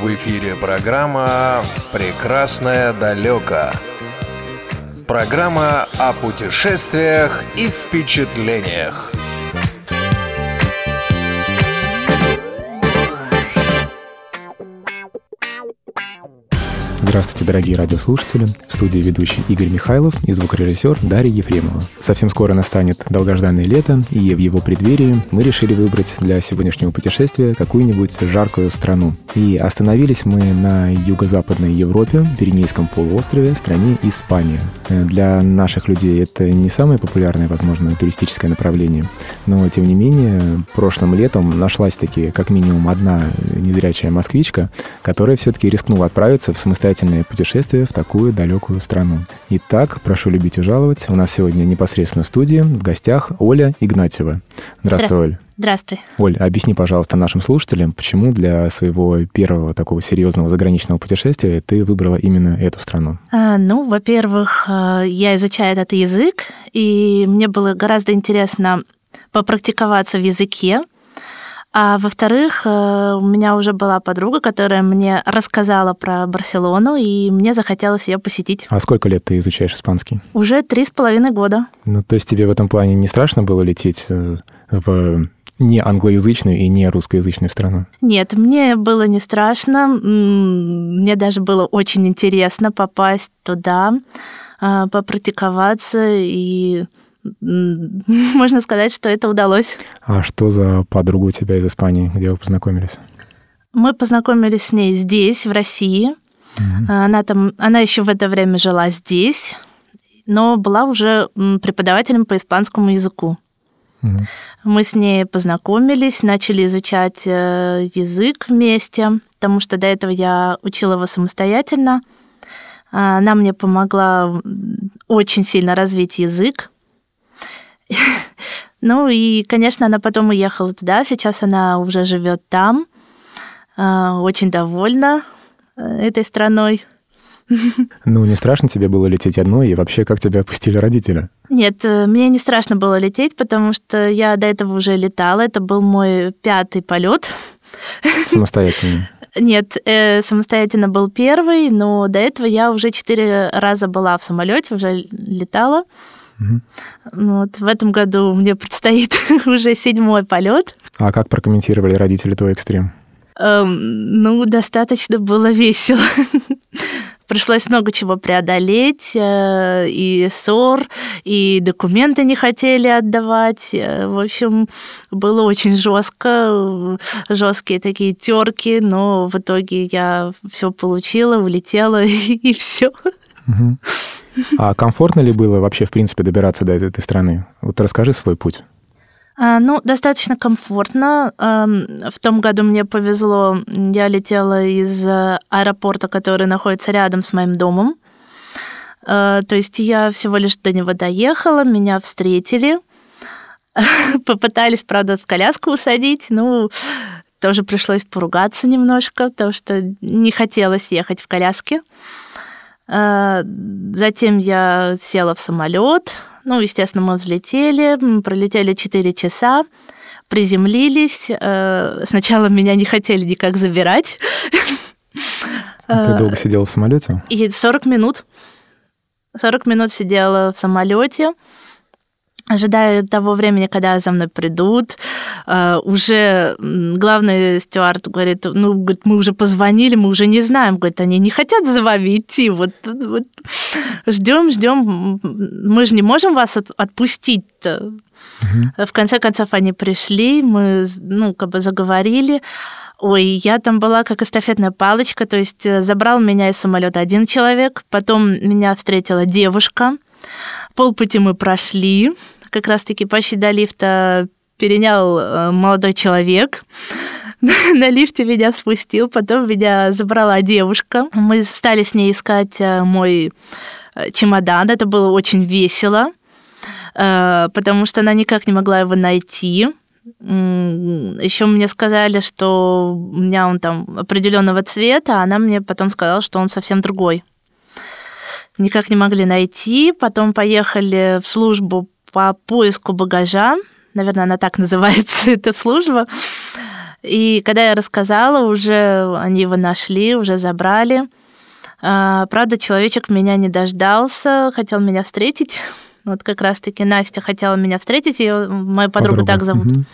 В эфире программа «Прекрасное далеко». Программа о путешествиях и впечатлениях. Здравствуйте, дорогие радиослушатели. В студии ведущий Игорь Михайлов и звукорежиссер Дарья Ефремова. Совсем скоро настанет долгожданное лето, и в его преддверии мы решили выбрать для сегодняшнего путешествия какую-нибудь жаркую страну. И остановились мы на юго-западной Европе, Пиренейском полуострове, стране Испания. Для наших людей это не самое популярное, возможно, туристическое направление, но, тем не менее, прошлым летом нашлась таки как минимум одна незрячая москвичка, которая все-таки рискнула отправиться в самостоятельное увлекательное путешествие в такую далекую страну. Итак, прошу любить и жаловать. У нас сегодня непосредственно в студии в гостях Оля Игнатьева. Здравствуй, Оль. Здравствуй. Оль, объясни, пожалуйста, нашим слушателям, почему для своего первого такого серьезного заграничного путешествия ты выбрала именно эту страну? А, ну, во-первых, а, я изучаю этот язык, и мне было гораздо интересно попрактиковаться в языке, а во-вторых, э, у меня уже была подруга, которая мне рассказала про Барселону, и мне захотелось ее посетить. А сколько лет ты изучаешь испанский? Уже три с половиной года. Ну, то есть тебе в этом плане не страшно было лететь э, в не англоязычную и не русскоязычную страну? Нет, мне было не страшно. Мне даже было очень интересно попасть туда, э, попрактиковаться и можно сказать, что это удалось. А что за подруга у тебя из Испании? Где вы познакомились? Мы познакомились с ней здесь, в России. mm Она там, она еще в это время жила здесь, но была уже преподавателем по испанскому языку. mm Мы с ней познакомились, начали изучать э, язык вместе, потому что до этого я учила его самостоятельно. Она мне помогла очень сильно развить язык. Ну и, конечно, она потом уехала туда. Сейчас она уже живет там. А, очень довольна э, этой страной. Ну, не страшно тебе было лететь одной, и вообще, как тебя отпустили родители? Нет, э, мне не страшно было лететь, потому что я до этого уже летала. Это был мой пятый полет. Самостоятельно? Нет, э, самостоятельно был первый, но до этого я уже четыре раза была в самолете, уже летала. Угу. Вот, в этом году мне предстоит уже седьмой полет. А как прокомментировали родители твой экстрим? Эм, ну, достаточно было весело. Пришлось много чего преодолеть, э, и ссор, и документы не хотели отдавать. Э, в общем, было очень жестко, жесткие такие терки, но в итоге я все получила, улетела, и все. Угу. А комфортно ли было вообще, в принципе, добираться до этой страны? Вот расскажи свой путь. А, ну, достаточно комфортно. В том году мне повезло, я летела из аэропорта, который находится рядом с моим домом. А, то есть я всего лишь до него доехала, меня встретили, попытались, правда, в коляску усадить, ну, тоже пришлось поругаться немножко, потому что не хотелось ехать в коляске. Э, затем я села в самолет. Ну, естественно, мы взлетели, мы пролетели 4 часа, приземлились. Э, сначала меня не хотели никак забирать. Ты долго сидела в самолете? И 40 минут. 40 минут сидела в самолете ожидая того времени, когда за мной придут. Uh, уже главный стюард говорит, ну, говорит, мы уже позвонили, мы уже не знаем, говорит, они не хотят за вами идти, вот, вот ждем, ждем, мы же не можем вас отпустить-то. Угу. В конце концов они пришли, мы, ну, как бы заговорили. Ой, я там была как эстафетная палочка, то есть э, забрал меня из самолета один человек, потом меня встретила девушка, полпути мы прошли, как раз-таки почти до лифта перенял э, молодой человек. На лифте меня спустил, потом меня забрала девушка. Мы стали с ней искать э, мой э, чемодан. Это было очень весело, потому что она никак не могла его найти. Еще мне сказали, что у меня он там определенного цвета, а она мне потом сказала, что он совсем другой. Никак не могли найти. Потом поехали в службу по поиску багажа. Наверное, она так называется, эта служба. И когда я рассказала, уже они его нашли, уже забрали. А, правда, человечек меня не дождался, хотел меня встретить. Вот как раз-таки Настя хотела меня встретить, ее мою подругу Подруга. так зовут. Угу.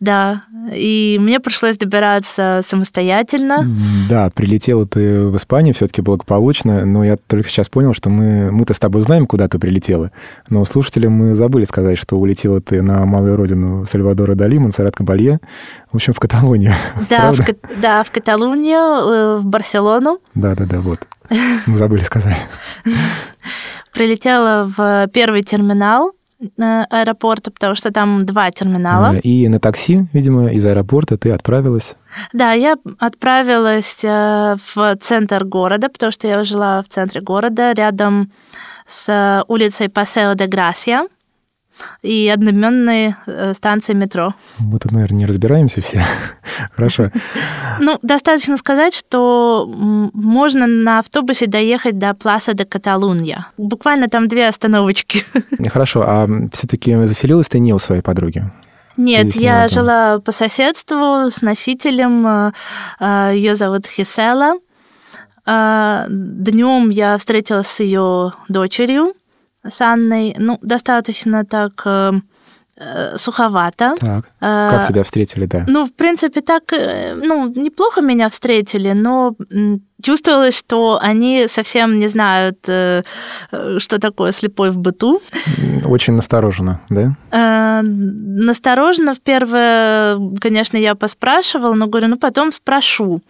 Да, и мне пришлось добираться самостоятельно. Да, прилетела ты в Испанию все-таки благополучно, но я только сейчас понял, что мы, мы-то с тобой знаем, куда ты прилетела, но слушателям мы забыли сказать, что улетела ты на малую родину Сальвадора Дали, Монсеррат Кабалье, в общем, в Каталонию. Да, в, да, в Каталонию, э, в Барселону. Да-да-да, вот. Мы забыли сказать. Прилетела в первый терминал, аэропорта, потому что там два терминала. Э, и на такси, видимо, из аэропорта ты отправилась? Да, я отправилась э, в центр города, потому что я жила в центре города, рядом с улицей Пасео де Грасия и одноименной э, станции метро. Мы тут, наверное, не разбираемся все. Хорошо. Ну, достаточно сказать, что можно на автобусе доехать до Пласа де Каталунья. Буквально там две остановочки. Хорошо, а все-таки заселилась ты не у своей подруги? Нет, я жила по соседству с носителем. Э, э, Ее зовут Хисела. Днем я встретилась с ее дочерью с Анной, ну, достаточно так э, э, суховато. Так. Э, как тебя встретили, да? Ну, в принципе, так, ну, неплохо меня встретили, но чувствовалось, что они совсем не знают, что такое слепой в быту. Очень настороженно, да? Настороженно в первое, конечно, я поспрашивала, но говорю, ну, потом спрошу.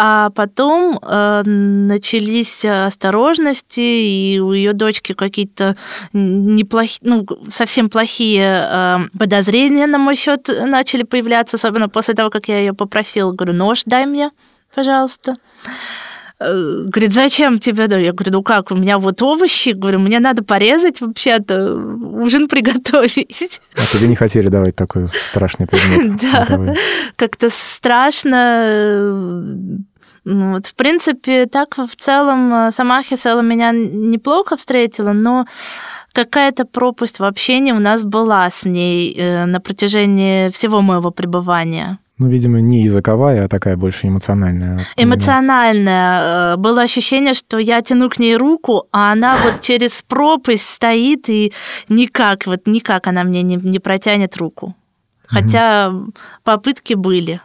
А потом э, начались осторожности, и у ее дочки какие-то неплохие, ну, совсем плохие э, подозрения на мой счет начали появляться, особенно после того, как я ее попросила, говорю, нож дай мне, пожалуйста. Э, говорит, зачем тебе? Я говорю, ну как, у меня вот овощи, говорю, мне надо порезать вообще-то, ужин приготовить. А тебе не хотели давать такой страшный предмет? Да, как-то страшно. Ну, вот, в принципе, так в целом э, сама Хисела меня неплохо встретила, но какая-то пропасть в общении у нас была с ней э, на протяжении всего моего пребывания. Ну, видимо, не языковая, а такая больше эмоциональная. Эмоциональная. Э, было ощущение, что я тяну к ней руку, а она вот через пропасть стоит и никак, вот никак она мне не, не протянет руку. Хотя попытки были.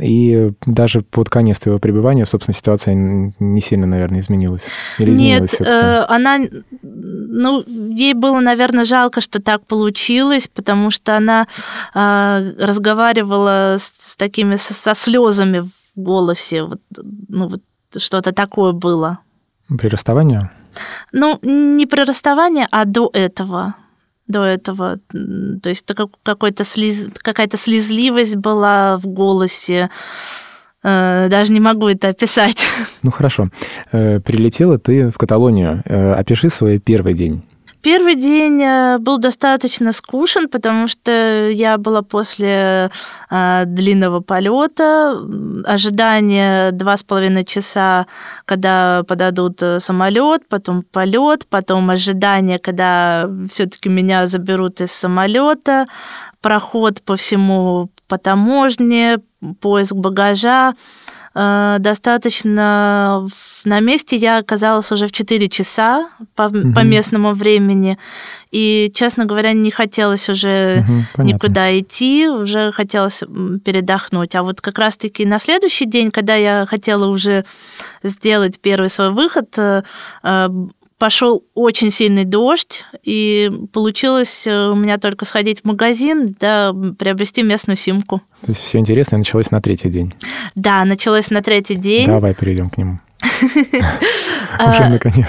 И даже под конец твоего пребывания, собственно, ситуация не сильно, наверное, изменилась. Или изменилась Нет, э, она, ну, ей было, наверное, жалко, что так получилось, потому что она э, разговаривала с, с такими со, со слезами в голосе, вот, ну вот что-то такое было. При расставании? Ну, не при расставании, а до этого до этого. То есть какой-то слез... какая-то слезливость была в голосе. Э, даже не могу это описать. Ну хорошо. Э, прилетела ты в Каталонию. Э, опиши свой первый день. Первый день был достаточно скучен, потому что я была после э, длинного полета, ожидание два с половиной часа, когда подадут самолет, потом полет, потом ожидание, когда все-таки меня заберут из самолета, проход по всему по таможне, поиск багажа. Э, достаточно на месте я оказалась уже в 4 часа по, угу. по местному времени. И, честно говоря, не хотелось уже угу, никуда идти, уже хотелось передохнуть. А вот как раз-таки на следующий день, когда я хотела уже сделать первый свой выход, э, э, пошел очень сильный дождь, и получилось э, у меня только сходить в магазин, да, приобрести местную симку. То есть все интересное началось на третий день? Да, началось на третий день. Давай перейдем к нему. Уже наконец.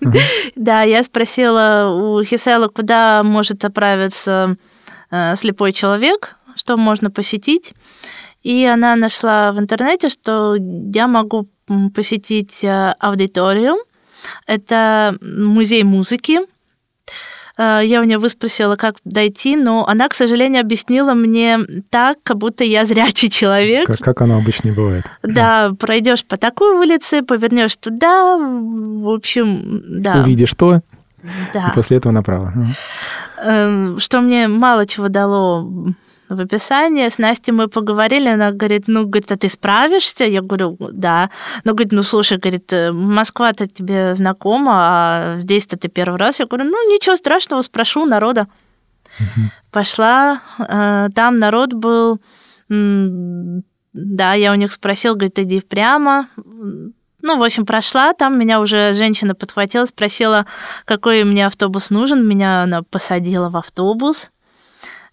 Да, я спросила у Хисела, куда может отправиться э, слепой человек, что можно посетить. И она нашла в интернете, что я могу посетить э, аудиторию, это музей музыки. Э, я у нее выспросила, как дойти, но она, к сожалению, объяснила мне так, как будто я зрячий человек. Как, как оно обычно бывает. Да, пройдешь по такой улице, повернешь туда, в общем, да. Увидишь то, да. и после этого направо. Эм, что мне мало чего дало в описании. С Настей мы поговорили, она говорит, ну, говорит, а ты справишься? Я говорю, да. Ну, говорит, ну, слушай, говорит, э, Москва-то тебе знакома, а здесь-то ты первый раз. Я говорю, ну, ничего страшного, спрошу народа. Угу. Пошла, э, там народ был, да, я у них спросил, говорит, иди прямо. Ну, в общем, прошла, там меня уже женщина подхватила, спросила, какой мне автобус нужен. Меня она посадила в автобус.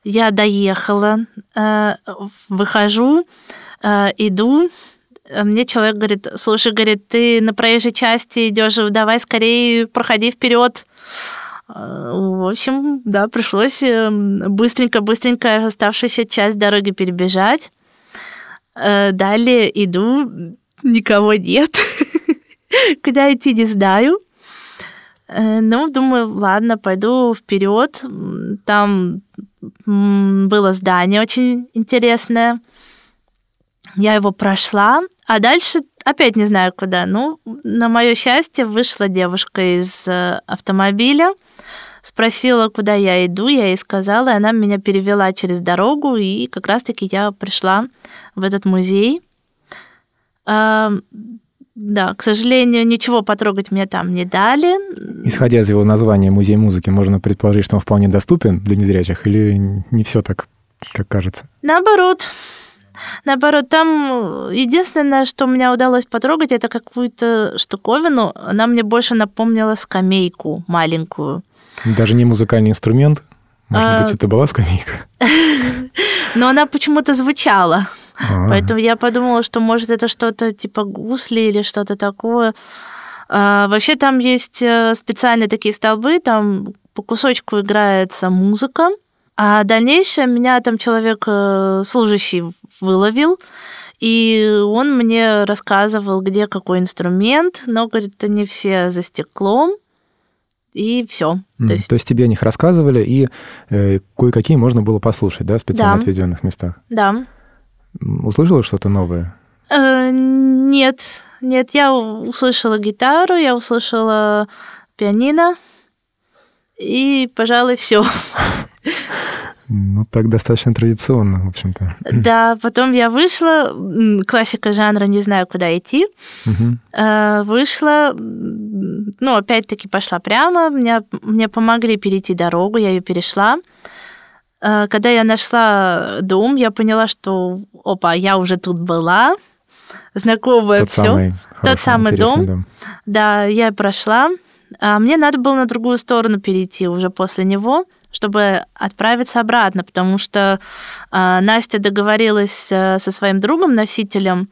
Я доехала, э, выхожу, э, иду, мне человек говорит, слушай, говорит, ты на проезжей части идешь, давай скорее проходи вперед. Э, в общем, да, пришлось быстренько-быстренько оставшуюся часть дороги перебежать. Далее иду, никого нет. Куда идти, не знаю. Ну, думаю, ладно, пойду вперед. Там было здание очень интересное. Я его прошла, а дальше опять не знаю куда. Ну, на мое счастье, вышла девушка из э, автомобиля, спросила, куда я иду, я ей сказала, и она меня перевела через дорогу, и как раз-таки я пришла в этот музей. Да, к сожалению, ничего потрогать мне там не дали. Исходя из его названия «Музей музыки», можно предположить, что он вполне доступен для незрячих, или не все так, как кажется? Наоборот. Наоборот, там единственное, что мне удалось потрогать, это какую-то штуковину. Она мне больше напомнила скамейку маленькую. Даже не музыкальный инструмент? Может а... быть, это была скамейка? Но она почему-то звучала. А-а-а. Поэтому я подумала, что может это что-то типа гусли или что-то такое. А, вообще там есть э, специальные такие столбы, там по кусочку играется музыка, а дальнейшее меня там человек э, служащий выловил, и он мне рассказывал, где какой инструмент, но, говорит, это не все за стеклом, и все. Mm, то, есть... то есть тебе о них рассказывали, и э, кое-какие можно было послушать, да, в специально да. отведенных местах? Да. Услышала что-то новое? Э, нет, нет, я услышала гитару, я услышала пианино, и, пожалуй, все. Ну, так достаточно традиционно, в общем-то. Да, потом я вышла, классика жанра «Не знаю, куда идти». Угу. Вышла, ну, опять-таки пошла прямо, мне, мне помогли перейти дорогу, я ее перешла. Э, когда я нашла дом, я поняла, что, опа, я уже тут была, знакомая Тот все. Самый Тот самый дом. дом. Да, я прошла. А мне надо было на другую сторону перейти уже после него, чтобы отправиться обратно, потому что э, Настя договорилась э, со своим другом-носителем,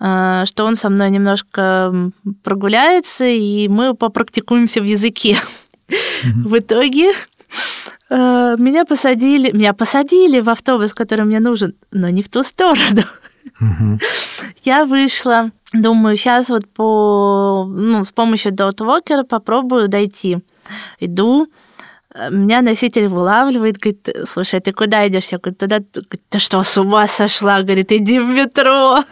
э, что он со мной немножко прогуляется, и мы попрактикуемся в языке. В итоге меня посадили, меня посадили в автобус, который мне нужен, но не в ту сторону. Угу. Я вышла, думаю, сейчас вот по, ну, с помощью Dotwalker попробую дойти. Иду, э, меня носитель вылавливает, говорит, слушай, ты куда идешь? Я говорю, туда, ты что, с ума сошла? Говорит, иди в метро.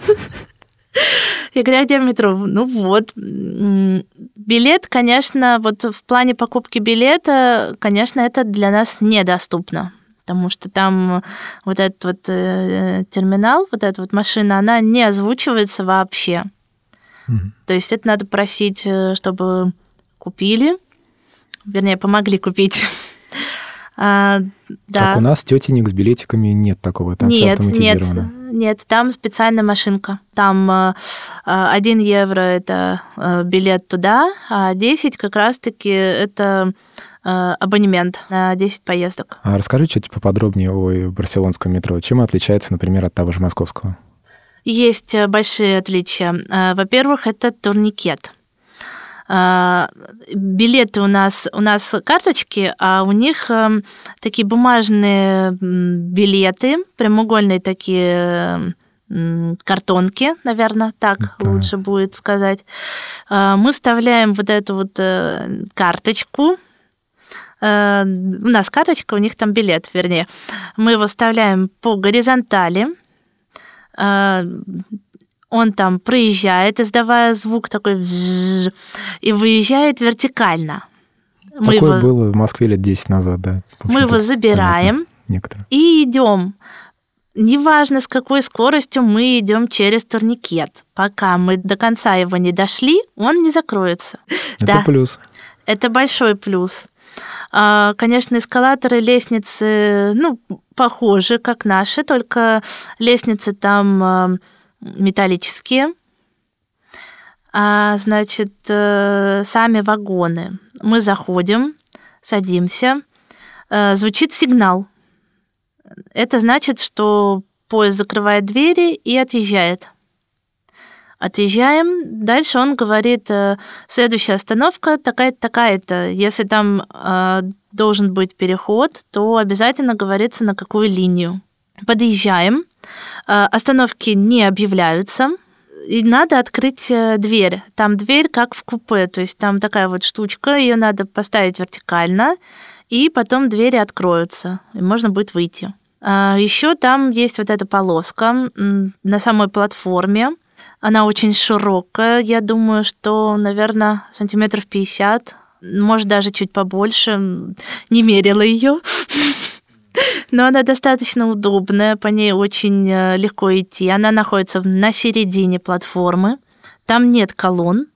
Я говорю, а где метро? Ну вот. Билет, конечно, вот в плане покупки билета, конечно, это для нас недоступно потому что там вот этот вот э, терминал, вот эта вот машина, она не озвучивается вообще. Mm-hmm. То есть это надо просить, э, чтобы купили, вернее, помогли купить. а, да. Как у нас тетенек с билетиками нет такого, там нет, Нет, нет, там специальная машинка. Там э, 1 евро – это э, билет туда, а 10 как раз-таки это э, абонемент на 10 поездок. А расскажи чуть поподробнее о барселонском метро. Чем отличается, например, от того же московского? Есть э, большие отличия. Э, во-первых, это турникет. А, билеты у нас, у нас карточки, а у них эм, такие бумажные билеты, прямоугольные такие картонки, наверное, так да. лучше будет сказать. А, мы вставляем вот эту вот э, карточку. Э, у нас карточка, у них там билет, вернее. Мы его вставляем по горизонтали а, он там проезжает, издавая звук такой и выезжает вертикально. Такое мы его... было в Москве лет 10 назад, да. Мы его забираем некоторые. и идем неважно, с какой скоростью мы идем через турникет. Пока мы до конца его не дошли, он не закроется. Это да, плюс. это большой плюс. А, Конечно, эскалаторы, лестницы, ну, похожи, как наши, только лестницы там а, металлические. А, значит, э, сами вагоны. Мы заходим, садимся, э, звучит сигнал. Это значит, что поезд закрывает двери и отъезжает. Отъезжаем. Дальше он говорит, э, следующая остановка такая-то, такая-то. Если там должен быть переход, то обязательно говорится, на какую линию. Подъезжаем. Э, остановки не объявляются. И надо открыть э, дверь. Там дверь как в купе, то есть там такая вот штучка, ее надо поставить вертикально, и потом двери откроются, и можно будет выйти. Еще там есть вот эта полоска на самой платформе. Она очень широкая. Я думаю, что, наверное, сантиметров 50, может, даже чуть побольше. Не мерила ее. Но она достаточно удобная, по ней очень э, легко идти. Она находится на середине платформы. Там нет колонн,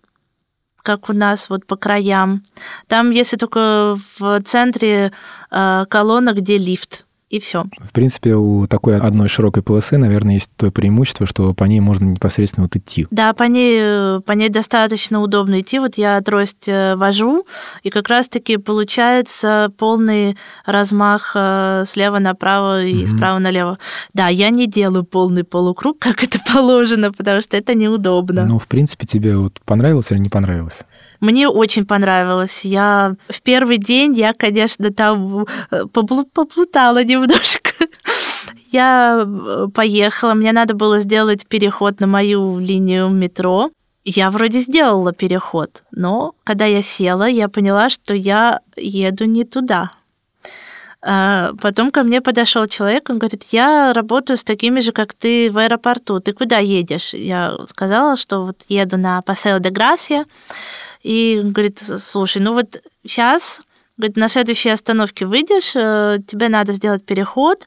как у нас вот по краям. Там, если только в центре э, колонна, где лифт, и все. В принципе, у такой одной широкой полосы, наверное, есть то преимущество, что по ней можно непосредственно вот идти. Да, по ней, по ней достаточно удобно идти. Вот я трость э, вожу, и как раз-таки получается полный размах э, слева направо и Мгм. справа налево. Да, я не делаю полный полукруг, как это положено, потому что это неудобно. Ну, в принципе, тебе вот понравилось или не понравилось? Мне очень понравилось. Я в первый день, я, конечно, там э, поплутала немножко. Я э, поехала, мне надо было сделать переход на мою линию метро. Я вроде сделала переход, но когда я села, я поняла, что я еду не туда. А, Потом ко мне подошел человек, он говорит, я работаю с такими же, как ты в аэропорту. Ты куда едешь? Я сказала, что вот еду на Пасео де Грасия. И говорит, слушай, ну вот сейчас, говорит, на следующей остановке выйдешь, э, тебе надо сделать переход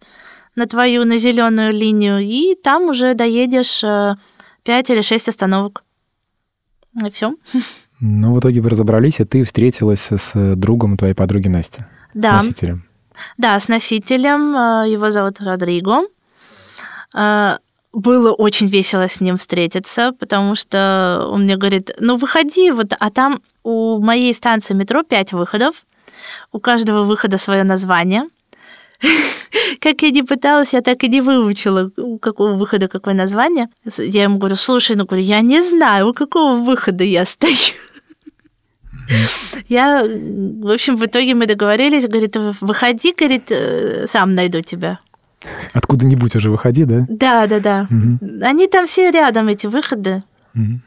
на твою, на зеленую линию, и там уже доедешь 5 или 6 остановок. И все. Ну, в итоге вы разобрались, и ты встретилась с другом твоей подруги Насти, Да, с носителем. да, с носителем, э, его зовут Родриго. Было очень весело с ним встретиться, потому что он мне говорит, ну выходи, вот, а там у моей станции метро пять выходов, у каждого выхода свое название. Как я не пыталась, я так и не выучила, у какого выхода какое название. Я ему говорю, слушай, ну говорю, я не знаю, у какого выхода я стою. Я, в общем, в итоге мы договорились, говорит, выходи, говорит, э, сам найду тебя. Откуда-нибудь уже выходи, да? Да, да, да. Мгм. Они там все рядом, эти выходы. Мгм.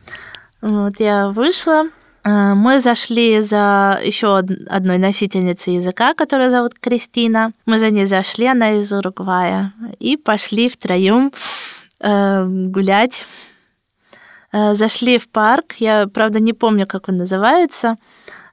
Вот я вышла. э, Мы зашли за еще од- одной носительницей языка, которая зовут Кристина. Мы за ней зашли, она из Уругвая, и пошли втроем э, гулять. Э, Зашли в парк. Я, правда, не помню, как он называется.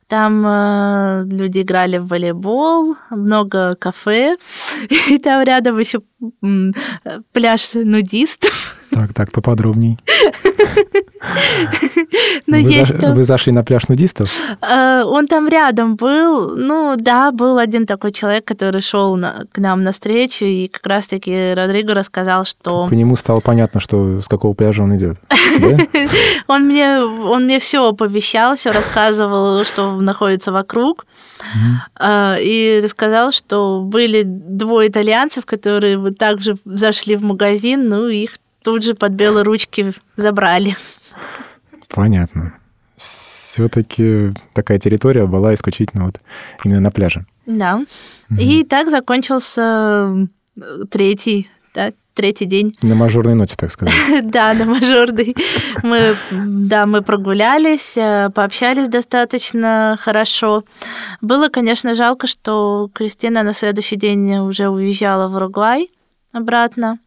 Там э, люди играли в волейбол, много кафе, и там рядом еще э, пляж нудистов. Так, так, поподробней. Ну, вы, есть там- вы зашли на пляж нудистов? Э, Он там рядом был. Ну, да, был один такой человек, который шел к нам навстречу, и как раз-таки Родриго рассказал, что По нему стало понятно, что с какого пляжа он идет. Он мне, он мне все оповещал, все рассказывал, что находится вокруг. Э, и рассказал, что были двое итальянцев, которые также зашли в магазин, ну, их тут же под белые ручки забрали. Понятно. Все-таки такая территория была исключительно вот именно на пляже. Да. Мгм. И так закончился третий, да, третий день. На мажорной ноте, так сказать. Да, на мажорной. Мы, да, мы прогулялись, э, пообщались достаточно хорошо. Было, конечно, жалко, что Кристина на следующий день уже уезжала в Уругвай обратно,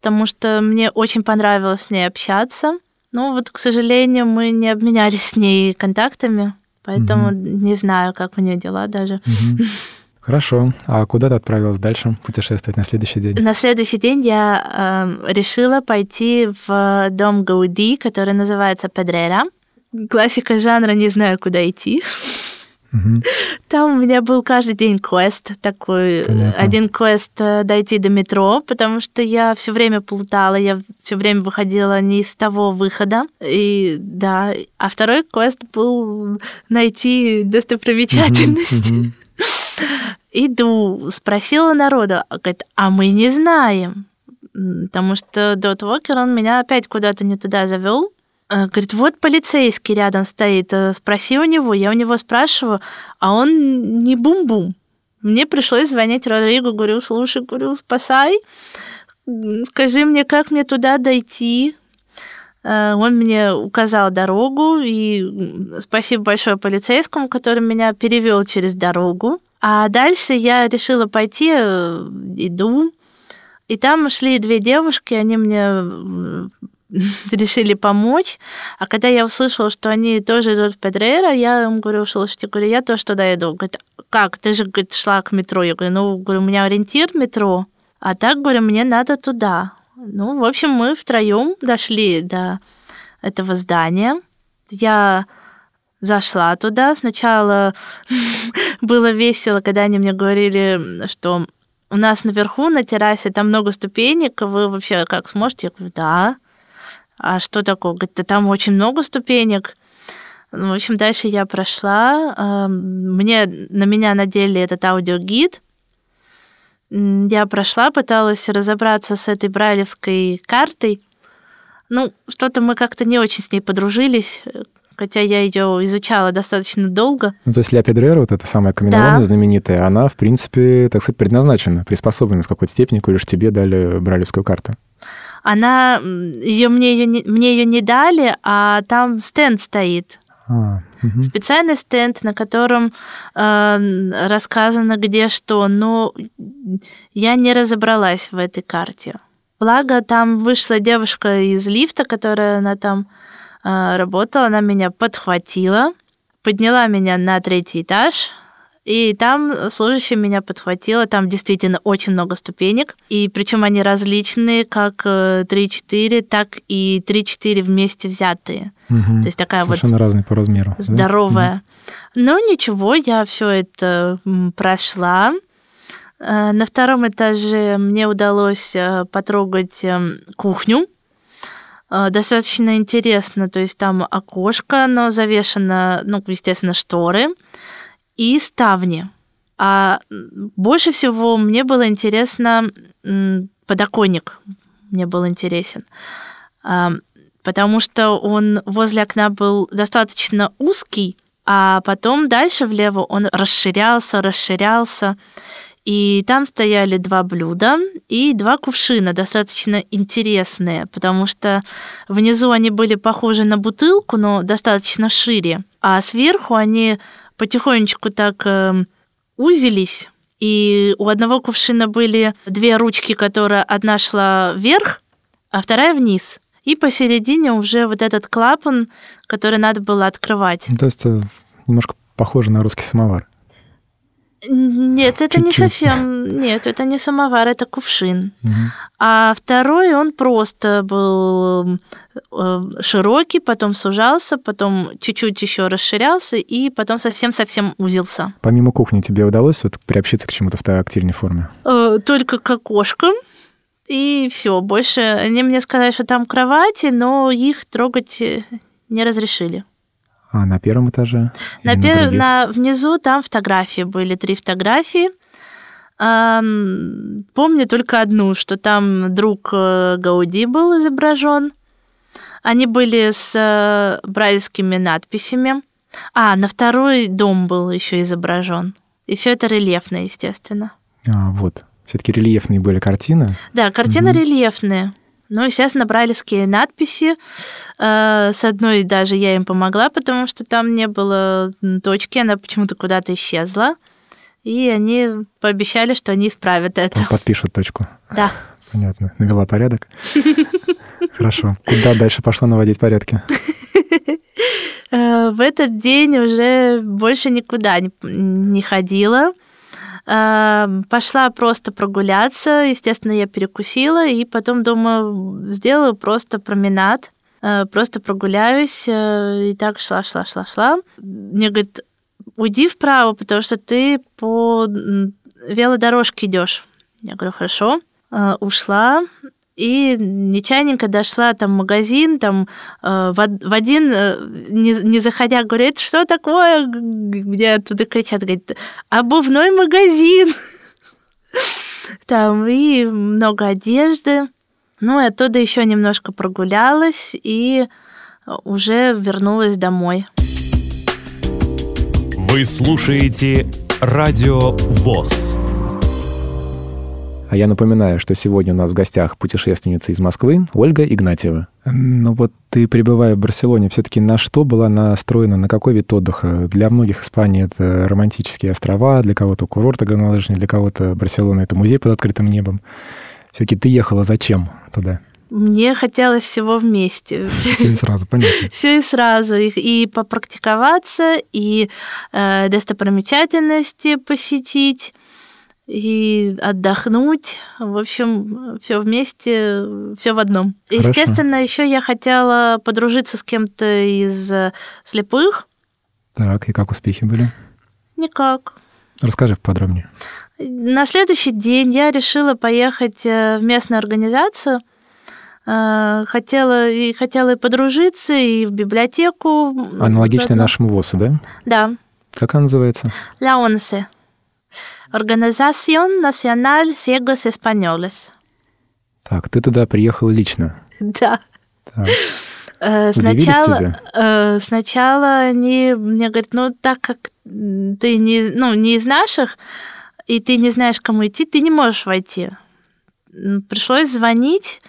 потому что мне очень понравилось с ней общаться. Ну вот, к сожалению, мы не обменялись с ней контактами, поэтому не знаю, как у нее дела даже. Мгм. Хорошо. А куда ты отправилась дальше путешествовать на следующий день? На следующий день я э, решила пойти в дом Гауди, который называется Педрера. Классика жанра «Не знаю, куда идти». Там у меня был каждый день квест такой. Понятно. Один квест э, дойти до метро, потому что я все время плутала, я все время выходила не из того выхода. И да, а второй квест был найти достопримечательность. Иду, спросила народа, говорит, а мы не знаем. Потому что Дот Уокер, он меня опять куда-то не туда завел. Э, говорит, вот полицейский рядом стоит, э, спроси у него. Я у него спрашиваю, а он не бум-бум. Мне пришлось звонить Родригу, говорю, слушай, говорю, спасай, скажи мне, как мне туда дойти. Э, он мне указал дорогу, и спасибо большое полицейскому, который меня перевел через дорогу. А дальше я решила пойти, иду, и там шли две девушки, они мне решили помочь. А когда я услышала, что они тоже идут в Педрейра, я им говорю, слушайте, говорю, я тоже туда иду. Говорит, как? Ты же говорит, шла к метро. Я говорю, ну, говорю, у меня ориентир метро, а так, говорю, мне надо туда. Ну, в общем, мы втроем дошли до этого здания. Я зашла туда. Сначала было весело, когда они мне говорили, что у нас наверху на террасе там много ступенек, вы вообще как сможете? Я говорю, да а что такое? Говорит, да там очень много ступенек. Ну, в общем, дальше я прошла. Мне, на меня надели этот аудиогид. Я прошла, пыталась разобраться с этой брайлевской картой. Ну, что-то мы как-то не очень с ней подружились, хотя я ее изучала достаточно долго. Ну, то есть Ля Педрера, вот эта самая каменоломня да. знаменитая, она, в принципе, так сказать, предназначена, приспособлена в какой-то степени, коль уж тебе дали брайлевскую карту она ее мне ее не, мне ее не дали, а там стенд стоит. А, угу. Специальный стенд, на котором э, рассказано где что, но я не разобралась в этой карте. Благо, там вышла девушка из лифта, которая она там э, работала, она меня подхватила, подняла меня на третий этаж, и там служащая меня подхватила. Там действительно очень много ступенек. И причем они различные, как 3-4, э, так и 3-4 вместе взятые. Угу. То есть такая Совершенно вот разные по размеру. Здоровая. Да? Но ничего, я все это прошла. Э, на втором этаже мне удалось э, потрогать эм, кухню. Достаточно интересно, то есть там окошко, но завешено, ну, естественно, шторы и ставни. А больше всего мне было интересно подоконник. Мне был интересен. А, потому что он возле окна был достаточно узкий, а потом дальше влево он расширялся, расширялся. И там стояли два блюда и два кувшина, достаточно интересные, потому что внизу они были похожи на бутылку, но достаточно шире, а сверху они потихонечку так э, узились, и у одного кувшина были две ручки, которые одна шла вверх, а вторая вниз. И посередине уже вот этот клапан, который надо было открывать. То есть э, немножко похоже на русский самовар. Нет, это Чуть-чуть. не совсем. Нет, это не самовар, это кувшин. Угу. А второй он просто был э, широкий, потом сужался, потом чуть-чуть еще расширялся и потом совсем-совсем узился. Помимо кухни тебе удалось вот приобщиться к чему-то в тактильной форме? Э, только к окошкам. И все, больше они мне сказали, что там кровати, но их трогать не разрешили. А на первом этаже? На, пер... на, на внизу там фотографии были, три фотографии. Эм, помню только одну, что там друг э, Гауди был изображен. Они были с э, брайлевскими надписями. А, на второй дом был еще изображен. И все это рельефно, естественно. А, вот. Все-таки рельефные были картины. Да, картины угу. рельефные. Ну, естественно, брайлевские надписи. Э, с одной даже я им помогла, потому что там не было точки, она почему-то куда-то исчезла. И они пообещали, что они исправят это. Подпишут точку. Да. Понятно. Навела порядок. Хорошо. Куда дальше пошла наводить порядки? Э, в этот день уже больше никуда не ходила. Э, пошла просто прогуляться. Естественно, я перекусила, и потом думаю, сделаю просто променад. Э, просто прогуляюсь. Э, и так шла, шла, шла, шла. Мне говорит, уйди вправо, потому что ты по велодорожке идешь. Я говорю, хорошо. Э, ушла, и нечаянненько дошла там магазин, там э, в один, э, не, не заходя, говорит, что такое? Мне оттуда кричат, говорит, обувной магазин. Там и много одежды. Ну, и оттуда еще немножко прогулялась и уже вернулась домой. Вы слушаете Радио ВОЗ. А я напоминаю, что сегодня у нас в гостях путешественница из Москвы Ольга Игнатьева. Ну вот ты, пребывая в Барселоне, все-таки на что была настроена, на какой вид отдыха? Для многих Испания это романтические острова, для кого-то курорты горнолыжные, для кого-то Барселона это музей под открытым небом. Все-таки ты ехала зачем туда? Мне хотелось всего вместе. Все и сразу, понятно. Все и сразу. И, и попрактиковаться, и э, достопримечательности посетить, и отдохнуть. В общем, все вместе, все в одном. Хорошо. Естественно, еще я хотела подружиться с кем-то из слепых. Так, и как успехи были? Никак. Расскажи подробнее. На следующий день я решила поехать э, в местную организацию. Э, хотела и хотела и подружиться, и в библиотеку. Аналогичная нашему ВОСу, да? Да. Как она называется? La Organización Nacional Ciegos Españoles. Так, ты туда приехала лично? Да. Так. Э, сначала, э, сначала они мне говорят, ну так как ты не, ну, не из наших, и ты не знаешь, кому идти, ты не можешь войти. Пришлось звонить,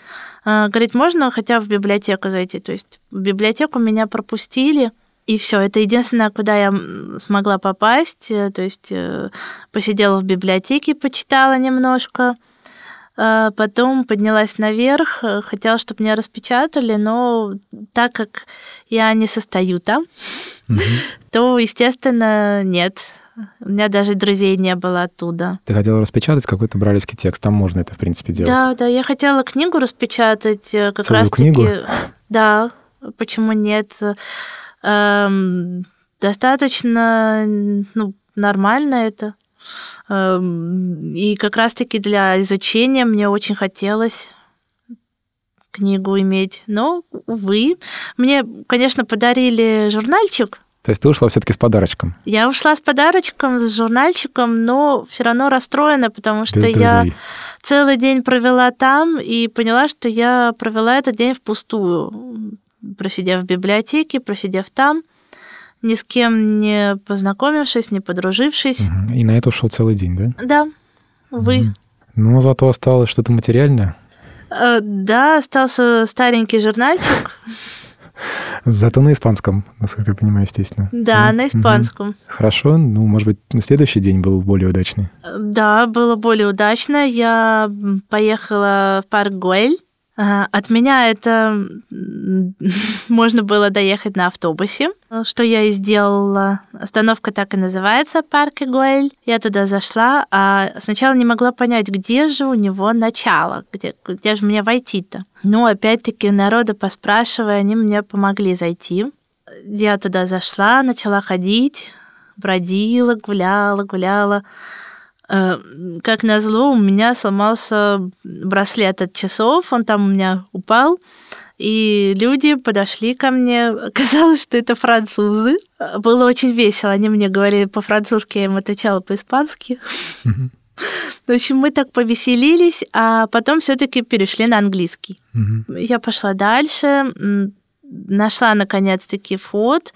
э, говорит, можно хотя бы в библиотеку зайти. То есть в библиотеку меня пропустили, и все, это единственное, куда я смогла попасть. Э, то есть э, посидела в библиотеке, почитала немножко. А потом поднялась наверх, э, хотела, чтобы меня распечатали, но так как я не состою там, угу. то, естественно, нет. У меня даже друзей не было оттуда. Ты хотела распечатать какой-то бралевский текст, там можно это, в принципе, делать. Да, да, я хотела книгу распечатать, как Целую раз-таки... книгу? Да, почему нет? Эм, достаточно ну, нормально это. Эм, и как раз-таки для изучения мне очень хотелось книгу иметь. Но, увы, мне, конечно, подарили журнальчик. То есть ты ушла все-таки с подарочком? Я ушла с подарочком, с журнальчиком, но все равно расстроена, потому что Без я целый день провела там и поняла, что я провела этот день впустую просидев в библиотеке, просидев там, ни с кем не познакомившись, не подружившись. И на это ушел целый день, да? Да, вы. Угу. Ну, зато осталось что-то материальное. Э, да, остался старенький журнальчик. Зато на испанском, насколько я понимаю, естественно. Да, на испанском. Хорошо, ну, может быть, на следующий день был более удачный. Э, да, было более удачно. Я поехала в парк Гуэль от меня это можно было доехать на автобусе, что я и сделала. Остановка так и называется, парк Игуэль. Я туда зашла, а сначала не могла понять, где же у него начало, где, где же мне войти-то. Ну, опять-таки, народа поспрашивая, они мне помогли зайти. Я туда зашла, начала ходить, бродила, гуляла, гуляла. Э, как назло, у меня сломался браслет от часов, он там у меня упал, и люди подошли ко мне, оказалось, что это французы. Было очень весело, они мне говорили по-французски, я им отвечала по-испански. В общем, мы так повеселились, а потом все-таки перешли на английский. Я пошла дальше, нашла наконец-таки вход,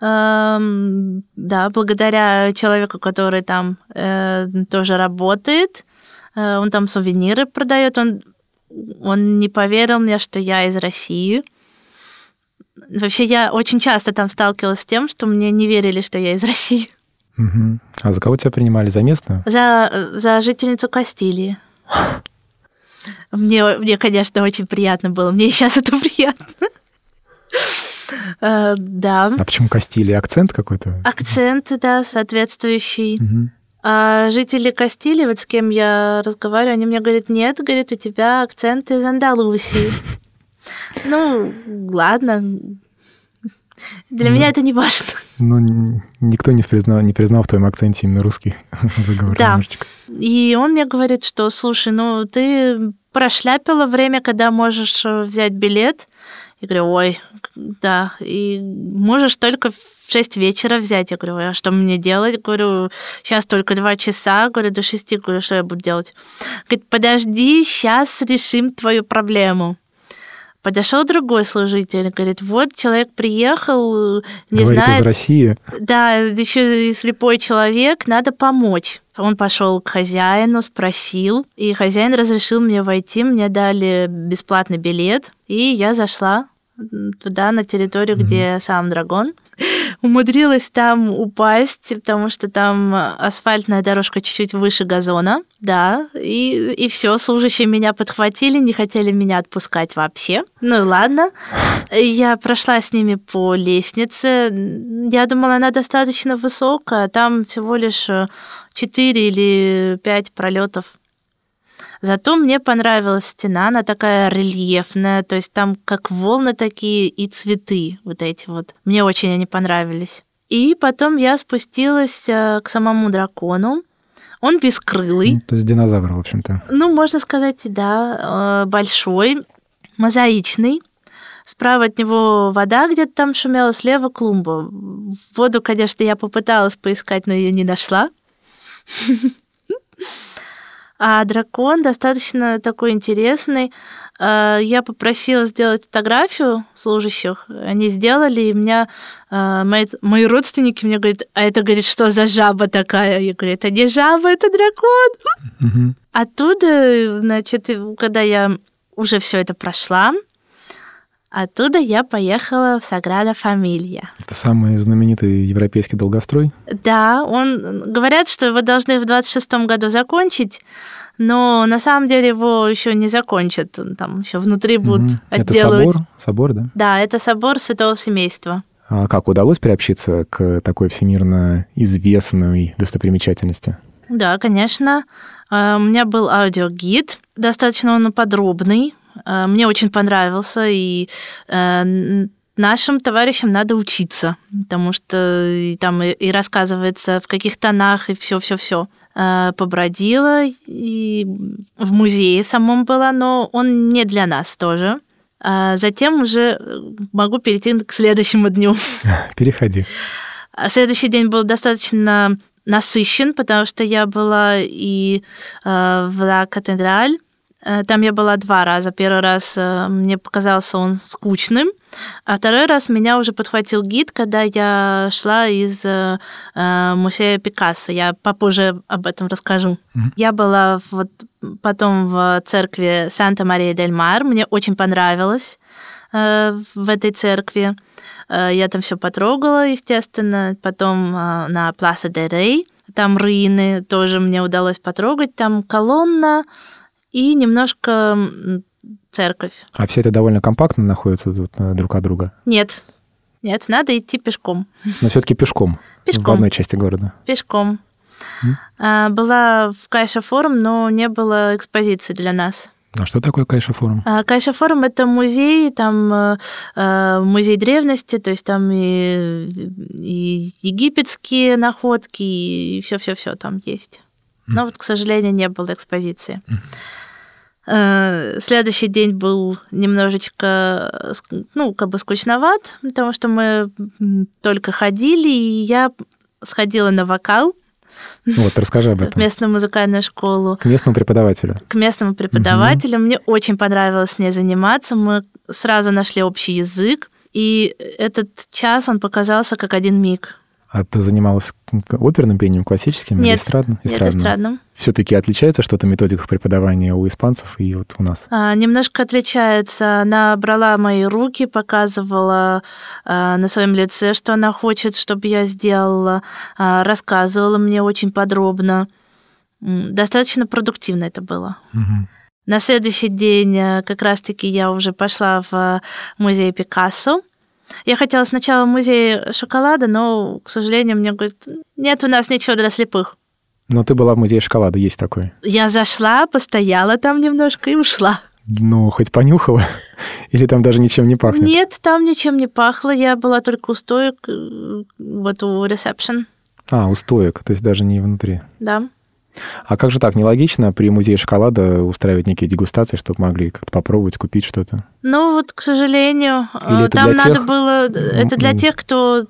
Эм, да, благодаря человеку, который там э, тоже работает, э, он там сувениры продает, он, он не поверил мне, что я из России. Вообще, я очень часто там сталкивалась с тем, что мне не верили, что я из России. Угу. А за кого тебя принимали? За местную? За, за жительницу Кастилии. Мне, мне, конечно, очень приятно было. Мне сейчас это приятно. Э, да. А почему Кастилия? Акцент какой-то? Акцент, да, соответствующий. А жители Кастилии, вот с кем я разговариваю, они мне говорят, нет, говорит, у тебя акцент из Андалусии. Ну, ладно. Для меня это не важно. Ну, никто не признал, не признал в твоем акценте именно русский выговор Да. немножечко. И он мне говорит, что, слушай, ну, ты прошляпила время, когда можешь э, взять билет. Я говорю, ой, да, и можешь только в 6 вечера взять. Я говорю, «Ой, а что мне делать? Говорю, сейчас только 2 часа, говорю, до 6, говорю, что я буду делать? Говорит, подожди, сейчас решим твою проблему. Подошел другой служитель, говорит, вот человек приехал, не Говорит, знает, из России. да, еще слепой человек, надо помочь. Он пошел к хозяину, спросил, и хозяин разрешил мне войти, мне дали бесплатный билет, и я зашла туда, на территорию, где сам дракон. Умудрилась там упасть, потому что там асфальтная дорожка чуть-чуть выше газона, да, и, и все, служащие меня подхватили, не хотели меня отпускать вообще. Ну и ладно. Я прошла с ними по лестнице. Я думала, она достаточно высокая, там всего лишь 4 или 5 пролетов. Зато мне понравилась стена, она такая рельефная, то есть там как волны такие и цветы вот эти вот. Мне очень они понравились. И потом я спустилась э, к самому дракону. Он бескрылый. Ну, То есть динозавр, в общем-то. Ну, можно сказать, да, э, большой, мозаичный. Справа от него вода где-то там шумела, слева клумба. Воду, конечно, я попыталась поискать, но ее не нашла. А дракон достаточно такой интересный. Э, Я попросила сделать фотографию служащих. Они сделали, и меня э, мои, мои родственники мне говорят, а это, говорит, что за жаба такая? Я говорю, это не жаба, это дракон. Мгм. Оттуда, значит, когда я уже все это прошла, оттуда я поехала в Саграда Фамилия. Это самый знаменитый европейский долгострой. Да, он говорят, что его должны в 26 году закончить, но на самом деле его еще не закончат. Он там еще внутри будут. Это отделывать. собор, собор, да? Да, это собор Святого Семейства. А как удалось приобщиться к такой всемирно известной достопримечательности? Да, конечно. А, У меня был аудиогид, достаточно он подробный. А, Мне очень понравился, и э, нашим товарищам надо учиться, потому что и там и, и рассказывается в каких тонах, и все-все-все. Побродила, и в музее самом была, но он не для нас тоже. А затем уже э, могу перейти к следующему дню. Переходи. А Следующий день был достаточно насыщен, потому что я была и э, в Ла Катедраль. Э, Там я была два раза. Первый раз э, мне показался он скучным, а второй раз меня уже подхватил гид, когда я шла из э, музея Пикассо. Я попозже об этом расскажу. Мгм. Я была вот потом в церкви Санта-Мария-дель-Мар. Мне очень понравилось э, в этой церкви. Э, Я там все потрогала, естественно. Потом э, на Пласа де Рей, там руины тоже мне удалось потрогать. Там колонна и немножко церковь. А все это довольно компактно находится тут э, друг от друга. Нет, нет, надо идти пешком. Но все-таки пешком. В Пешком, одной части города. пешком. А, Была в Кайша форум, но не было экспозиции для нас. А что такое Кайша форум? А, Кайша форум это музей, там э, э, музей древности, то есть там и, и египетские находки, и все-все-все там есть. Но вот, к сожалению, не было экспозиции. Э, Следующий день был немножечко, э, ну, как бы скучноват, потому что мы только ходили, и я сходила на вокал Вот, расскажи об в этом. местную музыкальную школу К местному преподавателю. к местному преподавателю. Мне очень понравилось с ней заниматься. Мы сразу нашли общий язык. И этот час он показался как один миг. А ты занималась оперным пением, классическим или Нет, эстрадным? Нет, эстрадным. Все-таки отличается что-то методика в преподавании у испанцев и вот у нас? А, немножко отличается. Она брала мои руки, показывала а, на своем лице, что она хочет, чтобы я сделала, а, рассказывала мне очень подробно. Достаточно продуктивно это было. Мгм. На следующий день э, как раз-таки я уже пошла в э, музей Пикассо. Я хотела сначала в музей шоколада, но, к сожалению, мне говорят, нет у нас ничего для слепых. Но ты была в музее шоколада, есть такой. Я зашла, постояла там немножко и ушла. Ну, хоть понюхала? Или там даже ничем не пахнет? Нет, там ничем не пахло. Я была только у стоек, э, вот у ресепшн. А, у стоек, то есть даже не внутри. Да. А как же так, нелогично при музее шоколада устраивать некие дегустации, чтобы могли как-то попробовать, купить что-то? Ну вот, к сожалению, Или э, там надо тех- было... Это для тех, кто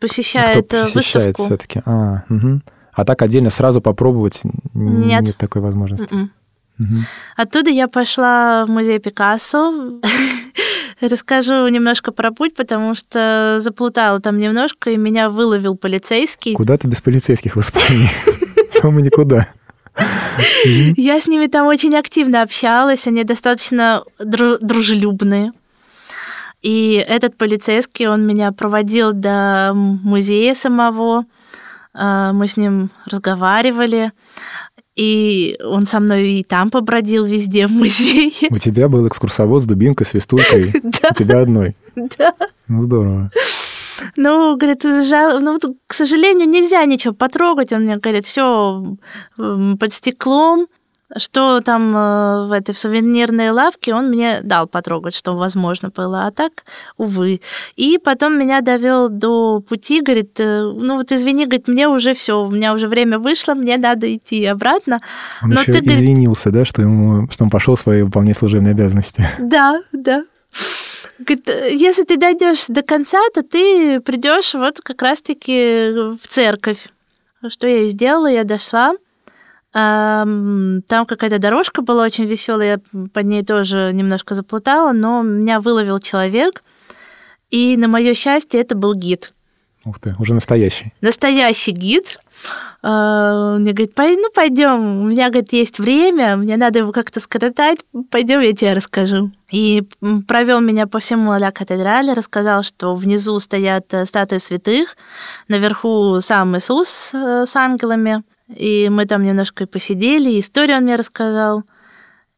посещает, Кто э, посещает выставку. все-таки? А, мгм. а так отдельно сразу попробовать Нет. нет такой возможности. Мгм. Мгм. Оттуда я пошла в музей Пикассо. Расскажу немножко про путь, потому что заплутала там немножко, и меня выловил полицейский. Куда ты без полицейских в Испании? По-моему, никуда. Мгм. Я с ними там очень активно общалась, они достаточно дру- дружелюбные. И этот полицейский, он меня проводил до музея самого. А, Мы с ним разговаривали. И он со мной и там побродил везде в музее. У тебя был экскурсовод с дубинкой, свистулькой. У тебя одной. да. Ну, здорово. Ну, говорит, жал... ну, вот, к сожалению, нельзя ничего потрогать. Он мне говорит, все под стеклом. Что там э, в этой в сувенирной лавке, он мне дал потрогать, что возможно было, а так, увы. И потом меня довел до пути, говорит, э, ну вот извини, говорит, мне уже все, у меня уже время вышло, мне надо идти обратно. Он Но еще ты, говорит- извинился, да, что, ему, что он пошел свои выполнять служебные обязанности. Да, да. Говорит, «Э, если ты дойдешь до конца, то ты придешь вот как раз-таки в церковь. Что я и сделала, я дошла. Ам, Там какая-то дорожка была очень веселая, я под ней тоже немножко заплутала, но меня выловил человек, и на мое счастье это был гид. Ух ты, уже настоящий. Настоящий гид. А, Он мне говорит, «Пой- ну пойдем, у меня, говорит, есть время, мне надо его как-то скоротать, пойдем, я тебе расскажу. И провел меня по всему Ля катедрали, рассказал, что внизу стоят э, статуи святых, наверху сам Иисус э, с ангелами, и мы там немножко и посидели, историю он мне рассказал.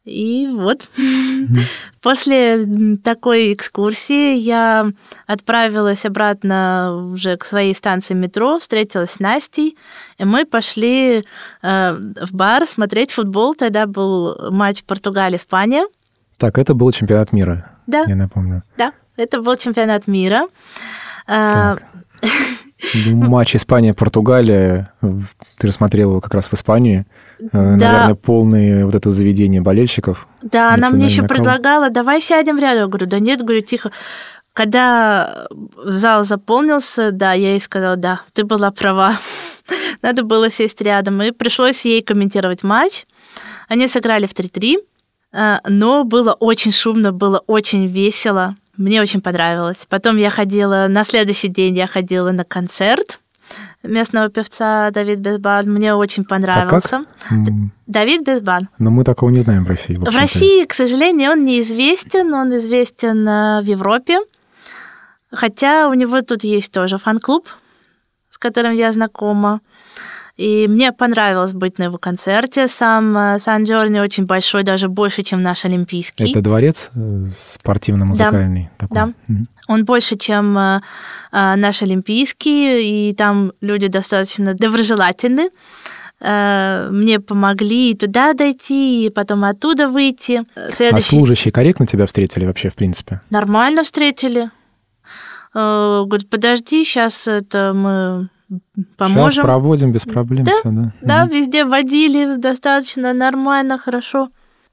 И вот после такой экскурсии я отправилась обратно уже к своей станции метро, встретилась с Настей, и мы пошли э, в бар смотреть футбол. Тогда был матч Португалия-Испания. Так, это был чемпионат мира, Да, я напомню. да, это был чемпионат мира. Э, Так. Ну, Матч Испания-Португалия. Ты же смотрел его как раз в Испании. Э, Наверное, полные вот это заведение болельщиков. Да, она мне еще предлагала, давай сядем рядом. Я говорю, да нет, говорю, тихо. Когда зал заполнился, да, я ей сказала, да, ты была права. Надо было сесть рядом. И пришлось ей комментировать матч. Они сыграли в 3-3, э, но было очень шумно, было очень весело. Мне очень понравилось. Потом я ходила, на следующий день я ходила на концерт местного певца Давид Безбаль. Мне очень понравился. М, Давид Безбаль. Но мы такого не знаем в России. В общем-то. России, к сожалению, он неизвестен, он известен э, в Европе. Хотя у него тут есть тоже фан-клуб, с которым я знакома. И мне понравилось быть на его концерте. Сам э, Сан-Джорни очень большой, даже больше, чем наш Олимпийский. Это дворец э, спортивно-музыкальный такой. Да. Он больше, чем э, наш Олимпийский, и там люди достаточно доброжелательны. Мне помогли и туда дойти, и потом оттуда выйти. А Следующий... служащие корректно тебя встретили вообще, в принципе? Нормально встретили. Говорит, подожди, сейчас это мы поможем. Сейчас проводим без проблем Да, все, да? Да, Мгм. везде водили достаточно нормально, хорошо.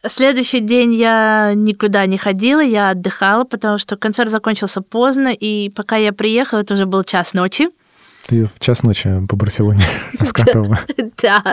Следующий день я никуда не ходила, я отдыхала, потому что концерт закончился поздно, и пока я приехала, это уже был час ночи. Ты в час ночи по Барселоне раскатывала. Да.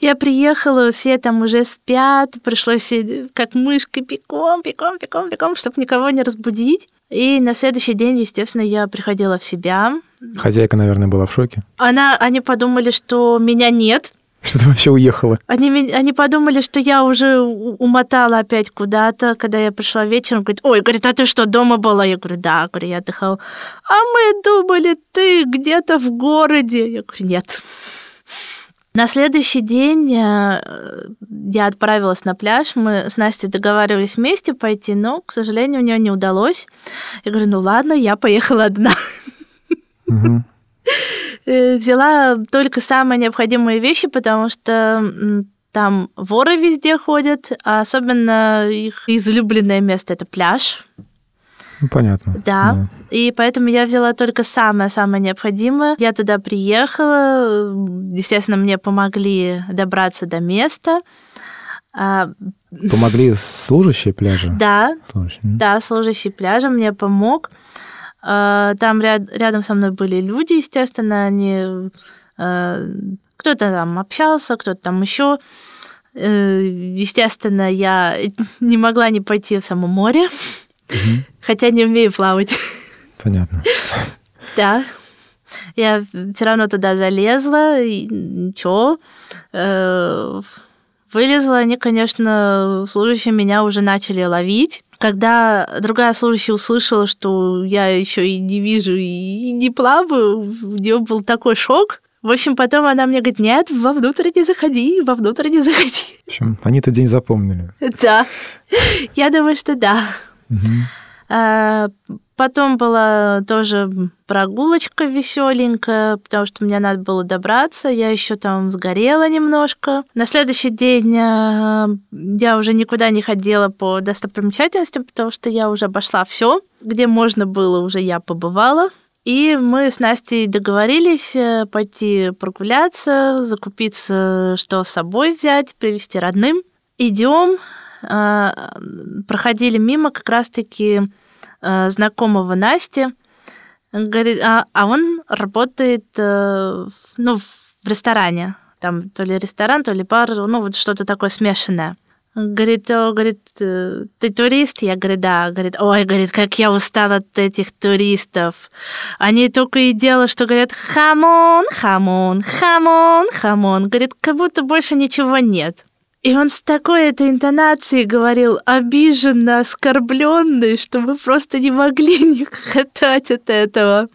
Я приехала, все там уже спят, пришлось как мышкой пеком, пеком, пеком, пеком, чтобы никого не разбудить. И на следующий день, естественно, я приходила в себя. Хозяйка, наверное, была в шоке. Она, они подумали, что меня нет. Что ты вообще уехала? Они, они подумали, что я уже умотала опять куда-то, когда я пришла вечером. Говорит, ой, говорит, а ты что, дома была? Я говорю, да, говорю, я отдыхала. А мы думали, ты где-то в городе. Я говорю, нет. На следующий день э, я отправилась на пляж. Мы с Настей договаривались вместе пойти, но, к сожалению, у нее не удалось. Я говорю, ну ладно, я поехала одна. Э, Взяла только самые необходимые вещи, потому что там воры везде ходят, а особенно их излюбленное место это пляж. Ну, понятно. Да. И поэтому я взяла только самое-самое необходимое. Я туда приехала, естественно, мне помогли добраться до места. А, Помогли служащие пляжа? да, Служащие. Да, служащий пляжа мне помог. А, Там ряд- рядом со мной были люди, естественно, они э, кто-то там общался, кто-то там еще. Естественно, я не могла не пойти в само море, Хотя не умею плавать. Понятно. Да. Я все равно туда залезла, и ничего. Э, Вылезла, они, конечно, служащие меня уже начали ловить. Когда другая служащая услышала, что я еще и не вижу, и не плаваю, у нее был такой шок. В общем, потом она мне говорит, нет, вовнутрь не заходи, вовнутрь не заходи. В общем, они этот день запомнили. Да, я думаю, что да. А, Потом была тоже прогулочка веселенькая, потому что мне надо было добраться. Я еще там сгорела немножко. На следующий день а, я уже никуда не ходила по достопримечательностям, потому что я уже обошла все, где можно было, уже я побывала. И мы с Настей договорились э, пойти прогуляться, закупиться, что с собой взять, привезти родным. Идем, проходили мимо как раз-таки э, знакомого Насти. Говорит, а, а он работает э, ну, в ресторане. Там то ли ресторан, то ли бар, ну вот что-то такое смешанное. Говорит, о, говорит, э, ты турист? Я говорю, да. Говорит, ой, говорит, как я устала от этих туристов. Они только и делают, что говорят, хамон, хамон, хамон, хамон. Говорит, как будто больше ничего нет. И он с такой этой интонацией говорил, обиженно, оскорбленный, что мы просто не могли не хохотать от этого.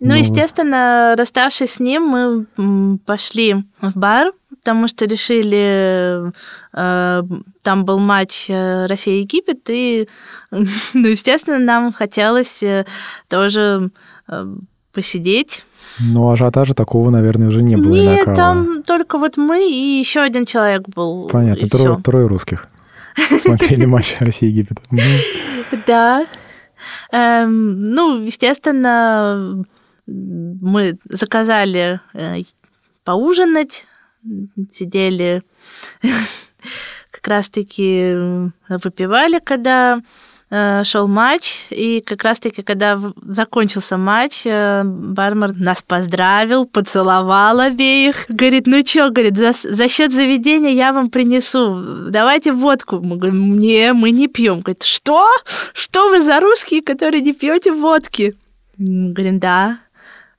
Ну, Ну. естественно, расставшись с ним, мы пошли в бар, потому что решили, э, там был матч э, Россия-Египет, и, ну, естественно, нам хотелось э, тоже э, посидеть. Но ажиотажа такого, наверное, уже не было. Нет, инака. там только вот мы и еще один человек был. Понятно, трое, трое русских. Смотрели матч России-Египет. Да. Эм, ну, естественно, мы заказали э, поужинать, сидели как раз-таки э, выпивали, когда шел матч, и как раз-таки, когда закончился матч, э, бармен нас поздравил, поцеловал обеих, говорит, ну чё, говорит, за, за счет заведения я вам принесу, давайте водку. Мы говорим, не, мы не пьем. Говорит, что? Что вы за русские, которые не пьете водки? Мы говорим, да.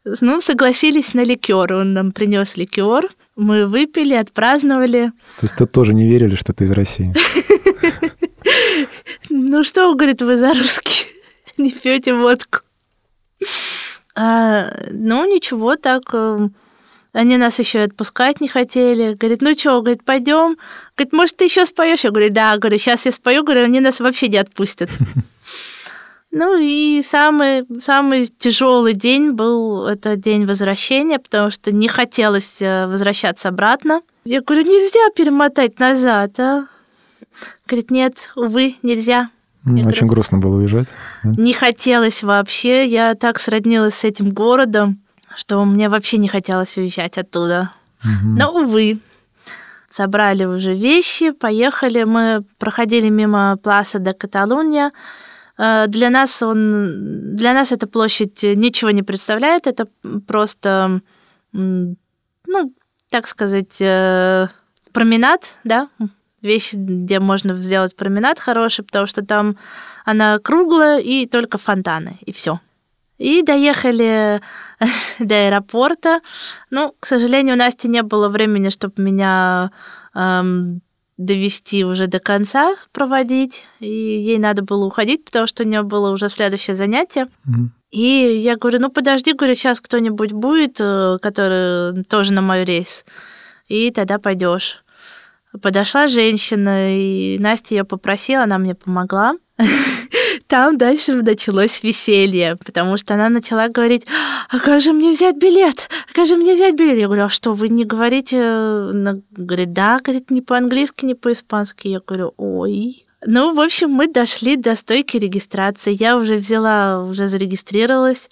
Ну, согласились на ликер. Он нам принес ликер. Мы выпили, отпраздновали. То есть тут тоже не верили, что ты из России. Ну что, говорит, вы за русские не пьете водку? А, ну, ничего, так э, они нас еще и отпускать не хотели. Говорит, ну что, говорит, пойдем. Говорит, может, ты еще споешь? Я говорю, да, говорю, сейчас я спою, говорю, они нас вообще не отпустят. Ну и самый, самый тяжелый день был это день возвращения, потому что не хотелось э, возвращаться обратно. Я говорю, нельзя перемотать назад, а? Говорит, нет, увы, нельзя. Я Очень говорю- грустно было уезжать. да? Не хотелось вообще. Я так сроднилась с этим городом, что мне вообще не хотелось уезжать оттуда. Мгм. Но, увы, собрали уже вещи, поехали. Мы проходили мимо Пласа де Каталуния. Э, Для нас, он, для нас эта площадь ничего не представляет. Это просто, ну, так сказать, э, променад, да, вещь, где можно сделать променад хороший, потому что там она круглая и только фонтаны, и все. И доехали до аэропорта. Ну, к сожалению, у Насти не было времени, чтобы меня эм, довести уже до конца, проводить. И ей надо было уходить, потому что у нее было уже следующее занятие. Мгм. И я говорю, ну подожди, говорю, сейчас кто-нибудь будет, э, который тоже на мой рейс, и тогда пойдешь. Подошла женщина, и Настя ее попросила, она мне помогла. там дальше началось веселье, потому что она начала говорить, а как же мне взять билет? А как же мне взять билет? Я говорю, а что, вы не говорите? Она говорит, да, говорит, не по-английски, не по-испански. Я говорю, ой, ну, в общем, мы дошли до стойки регистрации. Я уже взяла, уже зарегистрировалась.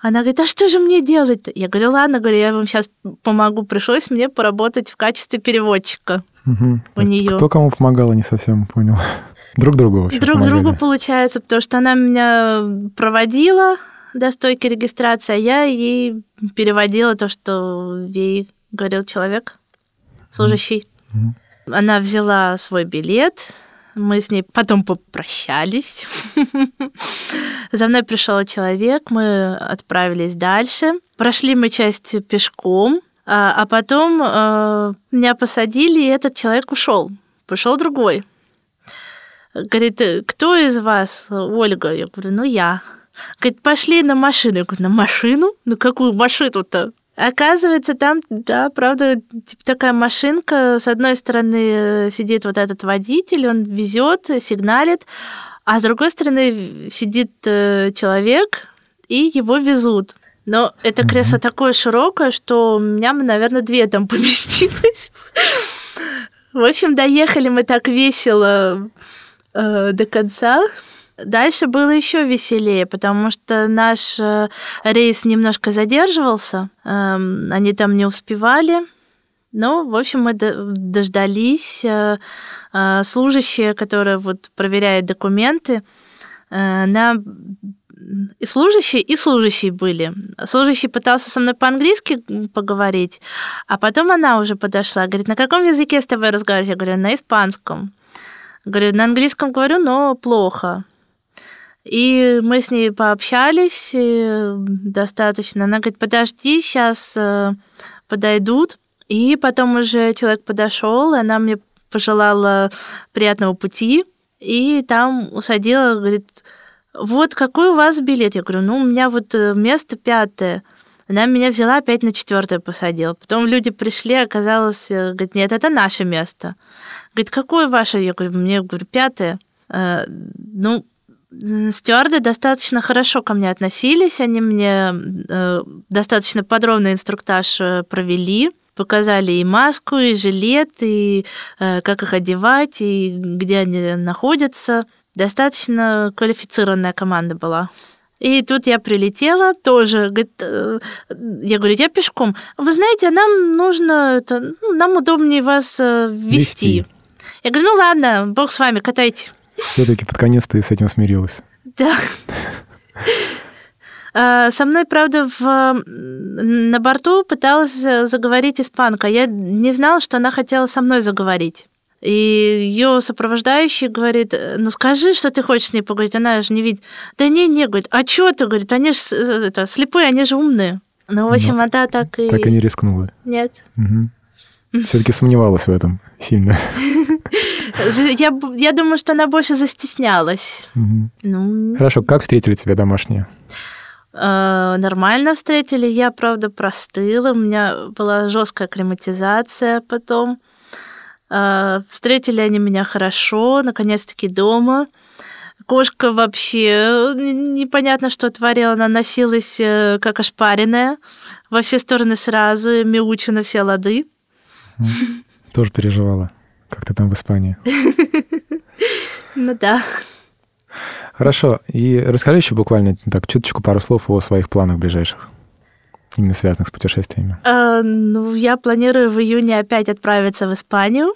Она говорит, а что же мне делать? Я говорю, ладно, говорю, я вам сейчас помогу. Пришлось мне поработать в качестве переводчика Угу. у нее. Кто кому помогал, не совсем понял. Друг другу, в общем, Друг помогали. другу получается, потому что она меня проводила до стойки регистрации, а я ей переводила то, что ей говорил человек, служащий. Мгм. Она взяла свой билет, мы с ней потом попрощались. За мной пришел человек, мы отправились дальше. Прошли мы часть пешком, а а потом э, меня посадили, и этот человек ушел. Пришел другой. Говорит, «Э, кто из вас Ольга? Я говорю, ну я. Говорит, пошли на машину. Я говорю, на машину? Ну какую машину-то? Оказывается, там, да, правда, типа такая машинка. С одной стороны э, сидит вот этот водитель, он везет, сигналит, а с другой стороны сидит э, человек, и его везут. Но это кресло такое широкое, что у меня, наверное, две там поместилось. В общем, доехали мы так весело э, до конца. Дальше было еще веселее, потому что наш э, рейс немножко задерживался, эм, они там не успевали. Ну, в общем, мы до- дождались. э, э, Служащие, которые вот проверяют документы, нам и служащие, и служащие были. Служащий пытался со мной по-английски поговорить, а потом она уже подошла, говорит, на каком языке с тобой разговаривать? Я говорю, на испанском. Говорю, на английском говорю, но плохо. И мы с ней пообщались э, достаточно. Она говорит, подожди, сейчас подойдут. И потом уже человек подошел, она мне пожелала приятного пути. И там усадила, говорит, вот какой у вас билет? Я говорю, ну, у меня вот э, место пятое. Она меня взяла, опять на четвертое посадила. Потом люди пришли, оказалось, э, говорит, нет, это наше место. Говорит, какое ваше? Я говорю, мне, говорю, пятое. Э, ну, стюарды достаточно хорошо ко мне относились, они мне э, достаточно подробный инструктаж э, провели, показали и маску, и жилет, и э, как их одевать, и где они находятся. Достаточно квалифицированная команда была. И тут я прилетела тоже, говорит, э, я говорю, я пешком. Вы знаете, нам нужно, это, ну, нам удобнее вас э, вести. Вести. Я говорю, ну ладно, бог с вами, катайте. Все-таки под конец ты с этим смирилась. Да. А, Со мной, правда, в, на борту пыталась э, заговорить испанка. Я не знала, что она хотела со мной заговорить. И ее сопровождающий говорит, «Э, ну скажи, что ты хочешь с ней поговорить. Она же не видит. Да не, не, говорит, а что ты, говорит, они же это, слепые, они же умные. Ну, в общем, Ну, она так и... Так и не рискнула. Нет. Все-таки сомневалась в этом сильно. Я, я думаю, что она больше застеснялась. Мгм. Ну, Хорошо, как встретили тебя домашние? Э, нормально встретили. Я, правда, простыла. У меня была жесткая акклиматизация потом. Э, Встретили они меня хорошо, наконец-таки дома. Кошка вообще э, непонятно, что творила. Она носилась э, как ошпаренная во все стороны сразу, на все лады. Тоже переживала, как ты там в Испании. Ну да. Хорошо, и расскажи еще буквально так чуточку пару слов о своих планах ближайших, именно связанных с путешествиями. Э, Ну, я планирую в июне опять отправиться в Испанию.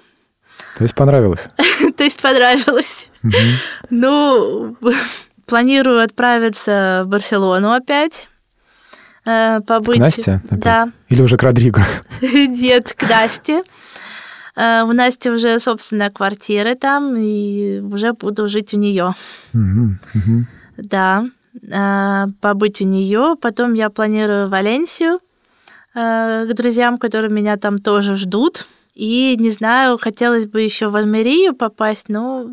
То есть понравилось? То есть понравилось. Ну, планирую отправиться в Барселону опять. э, Побыть... К Насте опять? Да. Или уже к Родриго? Нет, к Насте. Э, У Насти уже собственная квартира там, и уже буду жить у нее. Да, э, побыть у нее. Потом я планирую Валенсию э, к друзьям, которые меня там тоже ждут. И не знаю, хотелось бы еще в Альмерию попасть, но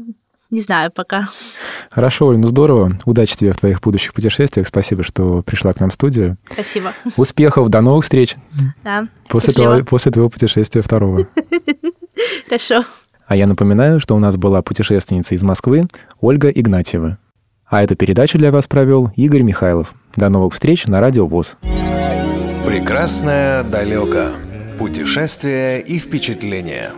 не знаю пока. Хорошо, Оль, ну здорово. Удачи тебе в твоих будущих путешествиях. Спасибо, что пришла к нам в студию. Спасибо. Успехов, до новых встреч Да, после, твоего, после твоего путешествия второго. хорошо. А я напоминаю, что у нас была путешественница из Москвы Ольга Игнатьева. А эту передачу для вас провел Игорь Михайлов. До новых встреч на Радио ВОЗ. Прекрасное далеко. Путешествия и впечатления.